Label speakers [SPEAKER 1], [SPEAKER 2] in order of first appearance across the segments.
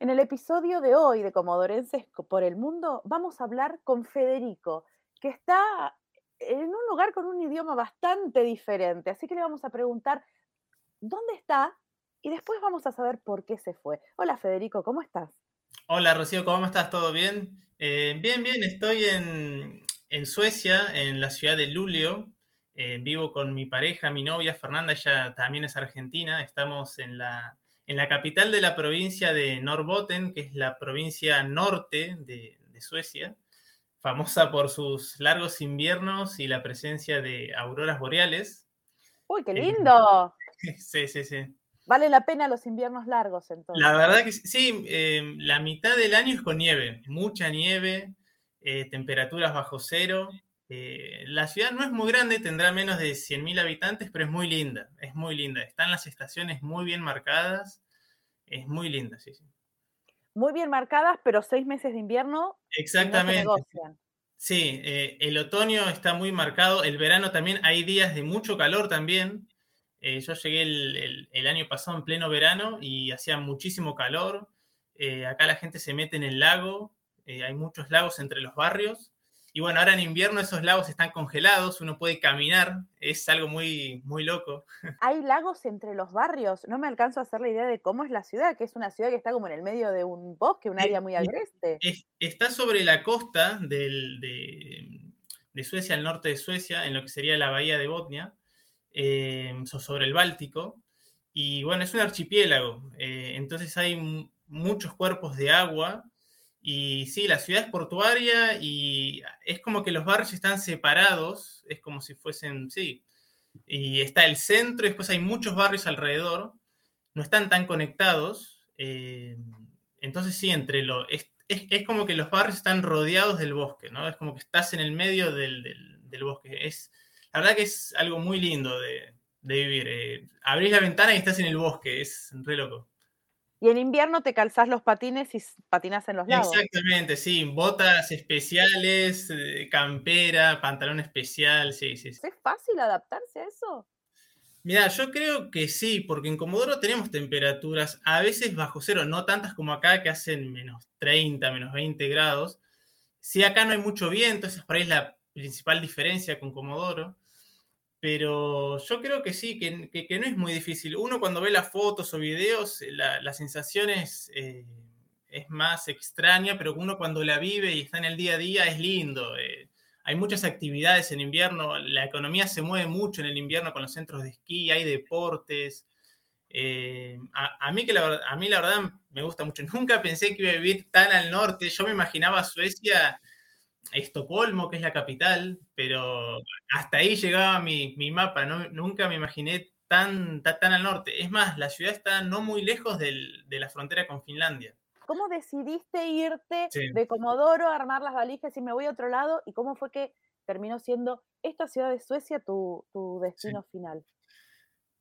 [SPEAKER 1] En el episodio de hoy de Comodorenses por el Mundo vamos a hablar con Federico, que está en un lugar con un idioma bastante diferente. Así que le vamos a preguntar dónde está y después vamos a saber por qué se fue. Hola Federico, ¿cómo estás?
[SPEAKER 2] Hola Rocío, ¿cómo estás? ¿Todo bien? Eh, bien, bien, estoy en, Suecia, en la ciudad de Luleå. Eh, vivo con mi pareja, mi novia Fernanda, ella también es argentina. Estamos en la en la capital de la provincia de Norrbotten, que es la provincia norte de, Suecia, famosa por sus largos inviernos y la presencia de auroras boreales.
[SPEAKER 1] ¡Uy, qué eh, lindo!
[SPEAKER 2] sí, sí, sí.
[SPEAKER 1] Vale la pena los inviernos largos entonces.
[SPEAKER 2] La verdad que sí, em, la mitad del año es con nieve, mucha nieve, eh, temperaturas bajo cero. Eh, la ciudad no es muy grande, tendrá menos de 100.000 habitantes, pero es muy linda, es muy linda. Están las estaciones muy bien marcadas, es muy linda, sí, sí.
[SPEAKER 1] Muy bien marcadas, pero seis meses de invierno.
[SPEAKER 2] Exactamente. sí, eh, el otoño está muy marcado, el verano también, hay días de mucho calor también. Eh, yo llegué el, año pasado en pleno verano y hacía muchísimo calor. acá la gente se mete en el lago, hay muchos lagos entre los barrios y bueno, ahora en invierno esos lagos están congelados, uno puede caminar, es algo muy, muy loco.
[SPEAKER 1] Hay lagos entre los barrios, no me alcanzo a hacer la idea de cómo es la ciudad, que es una ciudad que está como en el medio de un bosque, un área muy agreste.
[SPEAKER 2] está sobre la costa de, Suecia, al norte de Suecia, en lo que sería la bahía de Botnia, eh, sobre el Báltico. Y bueno, es un archipiélago, eh, entonces hay muchos cuerpos de agua y sí, la ciudad es portuaria y es como que los barrios están separados, es como si fuesen, sí, y está el centro y después hay muchos barrios alrededor, no están tan conectados. Eh, entonces sí, entre lo, es, es, como que los barrios están rodeados del bosque, ¿no? Es como que estás en el medio del, del, bosque. Es, la verdad que es algo muy lindo de, de vivir. Eh, abrís la ventana y estás en el bosque, es re loco.
[SPEAKER 1] Y en invierno te calzás los patines y patinas en los lagos.
[SPEAKER 2] Exactamente, sí. Botas especiales, eh, campera, pantalón especial, sí, sí.
[SPEAKER 1] ¿Es fácil adaptarse a eso?
[SPEAKER 2] Mira, yo creo que sí, porque en Comodoro tenemos temperaturas a veces bajo cero, no tantas como acá que hacen menos 30, menos 20 grados. Sí, acá no hay mucho viento, esa es por ahí la principal diferencia con Comodoro. Pero yo creo que sí, que, no es muy difícil. Uno cuando ve las fotos o videos, eh, la, sensación es, eh, más extraña, pero uno cuando la vive y está en el día a día es lindo. Eh. hay muchas actividades en invierno, la economía se mueve mucho en el invierno con los centros de esquí, hay deportes. a, mí que la, a mí la verdad me gusta mucho. Nunca pensé que iba a vivir tan al norte. Yo me imaginaba Suecia Estocolmo, que es la capital, pero hasta ahí llegaba mi, mapa, ¿no? nunca me imaginé tan, tan, al norte. Es más, la ciudad está no muy lejos de la frontera con Finlandia.
[SPEAKER 1] ¿Cómo decidiste irte de Comodoro, armar las valijas y me voy a otro lado? ¿Y cómo fue que terminó siendo esta ciudad de Suecia tu, destino final?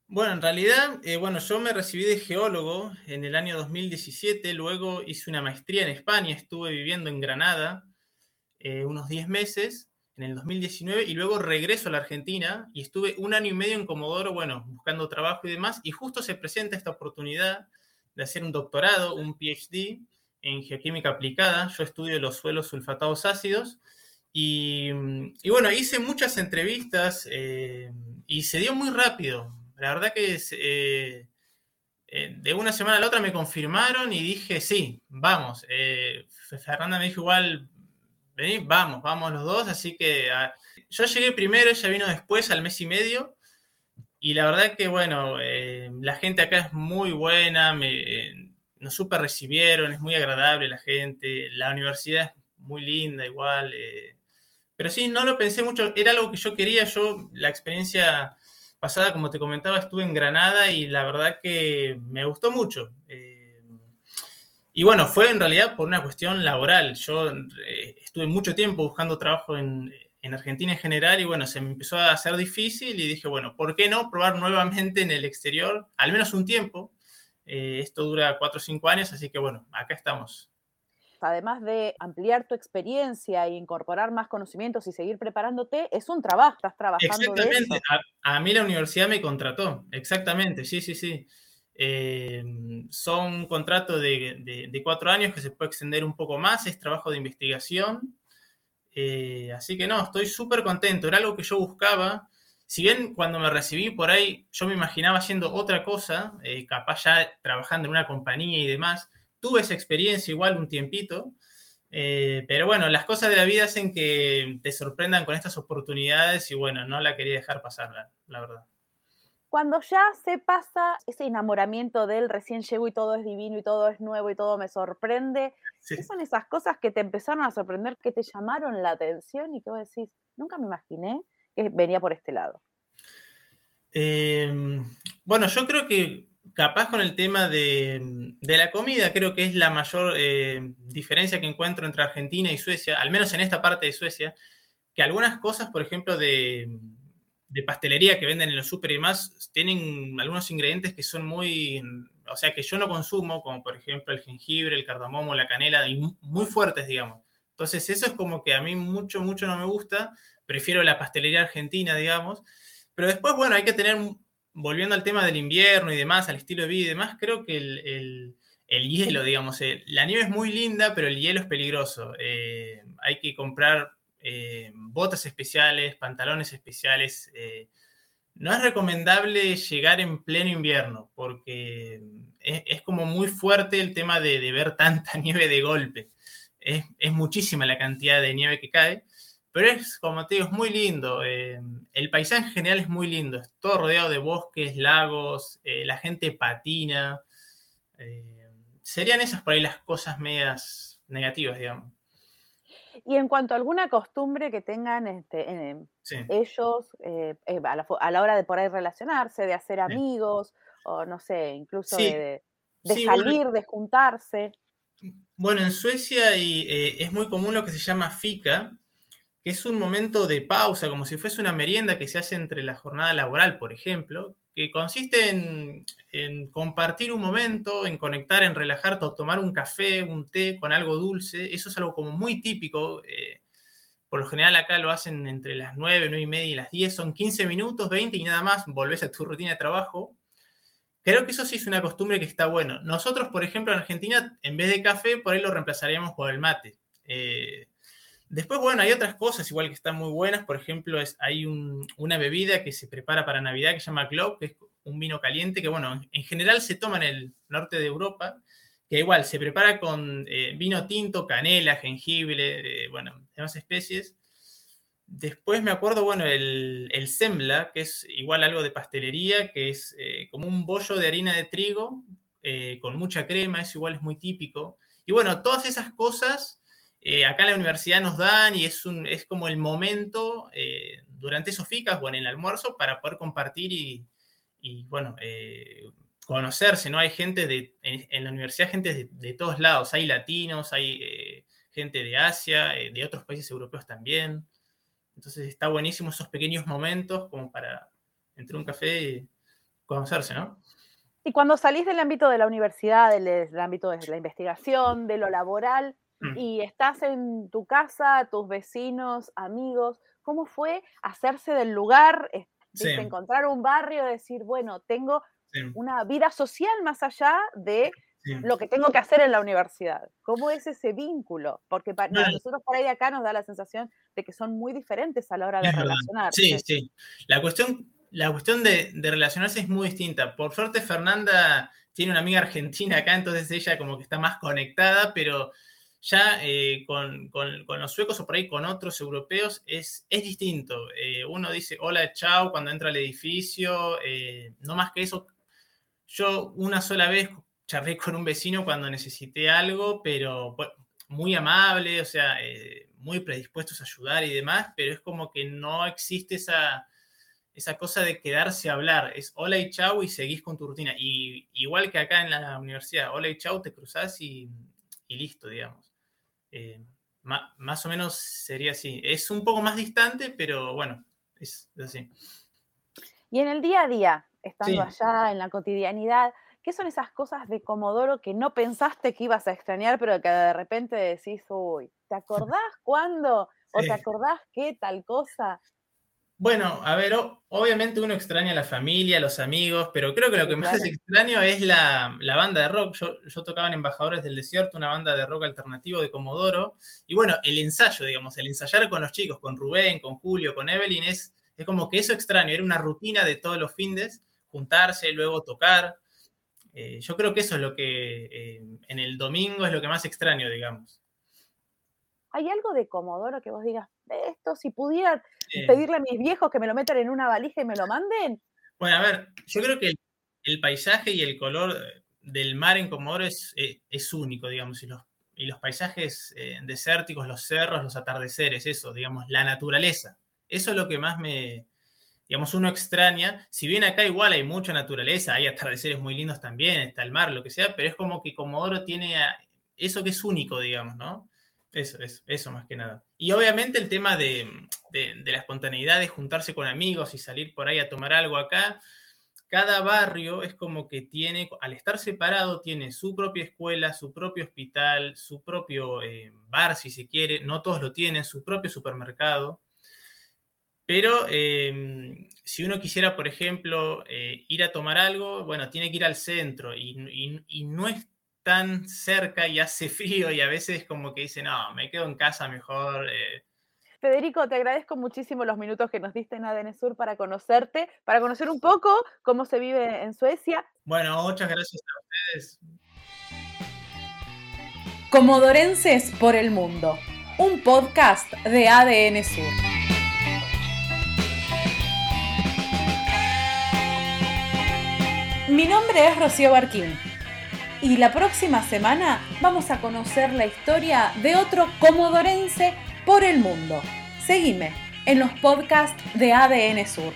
[SPEAKER 2] Bueno, en realidad, eh, bueno, yo me recibí de geólogo en el año 2017, luego hice una maestría en España, estuve viviendo en Granada, eh, unos 10 meses en el 2019 y luego regreso a la Argentina y estuve un año y medio en Comodoro, bueno, buscando trabajo y demás, y justo se presenta esta oportunidad de hacer un doctorado, un PhD en geoquímica aplicada. Yo estudio los suelos sulfatados ácidos y, y bueno, hice muchas entrevistas eh, y se dio muy rápido. La verdad que eh, de una semana a la otra me confirmaron y dije, sí, vamos. Fernanda me dijo igual, vamos, vamos los dos, así que ah, yo llegué primero, ella vino después, al mes y medio, y la verdad que, bueno, eh, la gente acá es muy buena, me, nos super recibieron, es muy agradable la gente, la universidad es muy linda igual, eh, pero sí, no lo pensé mucho, era algo que yo quería, yo la experiencia pasada, como te comentaba, estuve en Granada y la verdad que me gustó mucho. Eh, Y bueno, fue en realidad por una cuestión laboral. Yo eh, estuve mucho tiempo buscando trabajo en, en, Argentina en general y bueno, se me empezó a hacer difícil y dije, bueno, ¿por qué no probar nuevamente en el exterior, al menos un tiempo? Eh, esto dura cuatro o cinco años, así que bueno, acá estamos.
[SPEAKER 1] Además de ampliar tu experiencia e incorporar más conocimientos y seguir preparándote, es un trabajo, estás trabajando.
[SPEAKER 2] Exactamente, A, mí la universidad me contrató, exactamente, sí, sí, sí. Eh, son un contrato de, cuatro años que se puede extender un poco más, es trabajo de investigación. Eh, así que no, estoy súper contento, era algo que yo buscaba si bien cuando me recibí por ahí yo me imaginaba haciendo otra cosa, eh, capaz ya trabajando en una compañía y demás, tuve esa experiencia igual un tiempito, pero bueno, las cosas de la vida hacen que te sorprendan con estas oportunidades y bueno, no la quería dejar pasar, la, verdad.
[SPEAKER 1] Cuando ya se pasa ese enamoramiento del recién llego y todo es divino y todo es nuevo y todo me sorprende, ¿qué son esas cosas que te empezaron a sorprender, que te llamaron la atención y que vos decís, nunca me imaginé que venía por este lado?
[SPEAKER 2] Em, bueno, yo creo que capaz con el tema de, la comida, creo que es la mayor eh, diferencia que encuentro entre Argentina y Suecia, al menos en esta parte de Suecia, que algunas cosas, por ejemplo, de, pastelería que venden en los super y demás, tienen algunos ingredientes que son muy, o sea, que yo no consumo, como por ejemplo el jengibre, el cardamomo, la canela, muy fuertes, digamos. Entonces, eso es como que a mí mucho, mucho no me gusta prefiero la pastelería argentina, digamos. Pero después, bueno, hay que tener, volviendo al tema del invierno y demás, al estilo de vida y demás, creo que el, hielo, digamos, eh, la nieve es muy linda, pero el hielo es peligroso. Eh, hay que comprar eh, botas especiales, pantalones especiales. no es recomendable llegar en pleno invierno, porque es, como muy fuerte el tema de, ver tanta nieve de golpe. Es, muchísima la cantidad de nieve que cae. Pero es, como te digo, es muy lindo. Eh, el paisaje en general es muy lindo. Es todo rodeado de bosques, lagos, eh, la gente patina. Eh, serían esas por ahí las cosas medias negativas, digamos.
[SPEAKER 1] Y en cuanto a alguna costumbre que tengan este, ellos a la, hora de por ahí relacionarse, de hacer amigos, o no sé, incluso de, salir, de juntarse.
[SPEAKER 2] Bueno, en Suecia y, es muy común lo que se llama fika, que es un momento de pausa, como si fuese una merienda que se hace entre la jornada laboral, por ejemplo, que consiste en, compartir un momento, en conectar, en relajarte, o tomar un café, un té con algo dulce. Eso es algo como muy típico. Eh, por lo general acá lo hacen entre las 9, 9 y media y las 10, son 15 minutos, 20 y nada más, volvés a tu rutina de trabajo. Creo que eso sí es una costumbre que está bueno. Nosotros, por ejemplo, en Argentina, en vez de café, por ahí lo reemplazaríamos por el mate. Eh, Después, bueno, hay otras cosas igual que están muy buenas. Por ejemplo, es, hay una bebida que se prepara para Navidad que se llama Glob, que es un vino caliente que, bueno, en general se toma en el norte de Europa, que igual se prepara con eh, vino tinto, canela, jengibre, bueno, demás especies. Después me acuerdo, bueno, el, el sembla, que es igual algo de pastelería, que es eh, como un bollo de harina de trigo eh, con mucha crema, eso igual es muy típico. Y bueno, todas esas cosas eh, acá en la universidad nos dan y es, un, es como el momento eh, durante esos ficas o en el almuerzo para poder compartir y, bueno, eh, conocerse, ¿no? Hay gente de, en, la universidad, gente de, todos lados, hay latinos, hay gente de Asia, de otros países europeos también. Entonces está buenísimo esos pequeños momentos como para entre un café y conocerse, ¿no?
[SPEAKER 1] Y cuando salís del ámbito de la universidad, del ámbito de la investigación, de lo laboral. Y estás en tu casa, tus vecinos, amigos. ¿Cómo fue hacerse del lugar, encontrar un barrio, decir, bueno, tengo una vida social más allá de lo que tengo que hacer en la universidad? ¿Cómo es ese vínculo? Porque para nosotros por ahí de acá nos da la sensación de que son muy diferentes a la hora de relacionarse.
[SPEAKER 2] Sí, sí. La cuestión, la cuestión de, de relacionarse es muy distinta. Por suerte, Fernanda tiene una amiga argentina acá, entonces ella como que está más conectada, pero ya eh, con, los suecos o por ahí con otros europeos es, es distinto. Eh, uno dice hola, chao cuando entra al edificio, eh, no más que eso. Yo una sola vez charlé con un vecino cuando necesité algo, pero muy amable, o sea, muy predispuestos a ayudar y demás, pero es como que no existe esa, esa cosa de quedarse a hablar. Es hola y chau y seguís con tu rutina. Y igual que acá en la universidad, hola y chau, te cruzás y listo, digamos. Eh, más o menos sería así. Es un poco más distante, pero bueno, es, así.
[SPEAKER 1] Y en el día a día, estando allá, en la cotidianidad, ¿qué son esas cosas de Comodoro que no pensaste que ibas a extrañar, pero que de repente decís, uy, ¿te acordás cuándo? ¿O te acordás qué tal cosa?
[SPEAKER 2] Bueno, a ver, obviamente uno extraña a la familia, a los amigos, pero creo que lo que más extraño es la, banda de rock. Yo, tocaba en Embajadores del Desierto, una banda de rock alternativo de Comodoro. Y bueno, el ensayo, digamos, el ensayar con los chicos, con Rubén, con Julio, con Evelyn, es, es como que eso extraño. Era una rutina de todos los fines, juntarse, luego tocar. Eh, yo creo que eso es lo que eh, en el domingo es lo que más extraño, digamos.
[SPEAKER 1] ¿Hay algo de Comodoro que vos digas, esto, si pudiera pedirle a mis viejos que me lo metan en una valija y me lo manden?
[SPEAKER 2] Bueno, a ver, yo creo que el, paisaje y el color del mar en Comodoro es, eh, es, único, digamos, y los, y los paisajes eh, desérticos, los cerros, los atardeceres, eso, digamos, la naturaleza. Eso es lo que más me, digamos, uno extraña. Si bien acá igual hay mucha naturaleza, hay atardeceres muy lindos también, está el mar, lo que sea, pero es como que Comodoro tiene eso que es único, digamos, ¿no? Eso, eso, eso más que nada. Y obviamente el tema de, la espontaneidad, de juntarse con amigos y salir por ahí a tomar algo acá. Cada barrio es como que tiene, al estar separado, tiene su propia escuela, su propio hospital, su propio eh, bar, si se quiere. No todos lo tienen, su propio supermercado. Pero em, si uno quisiera, por ejemplo, eh, ir a tomar algo, bueno, tiene que ir al centro y, y no es tan cerca y hace frío y a veces como que dice, no, me quedo en casa mejor. Eh".
[SPEAKER 1] Federico, te agradezco muchísimo los minutos que nos diste en ADN Sur para conocerte, para conocer un poco cómo se vive en Suecia.
[SPEAKER 2] Bueno, muchas gracias a ustedes.
[SPEAKER 1] Comodorenses por el Mundo, un podcast de ADN Sur. Mi nombre es Rocío Barquín y la próxima semana vamos a conocer la historia de otro comodorense por el mundo. Seguime en los podcasts de ADN Sur.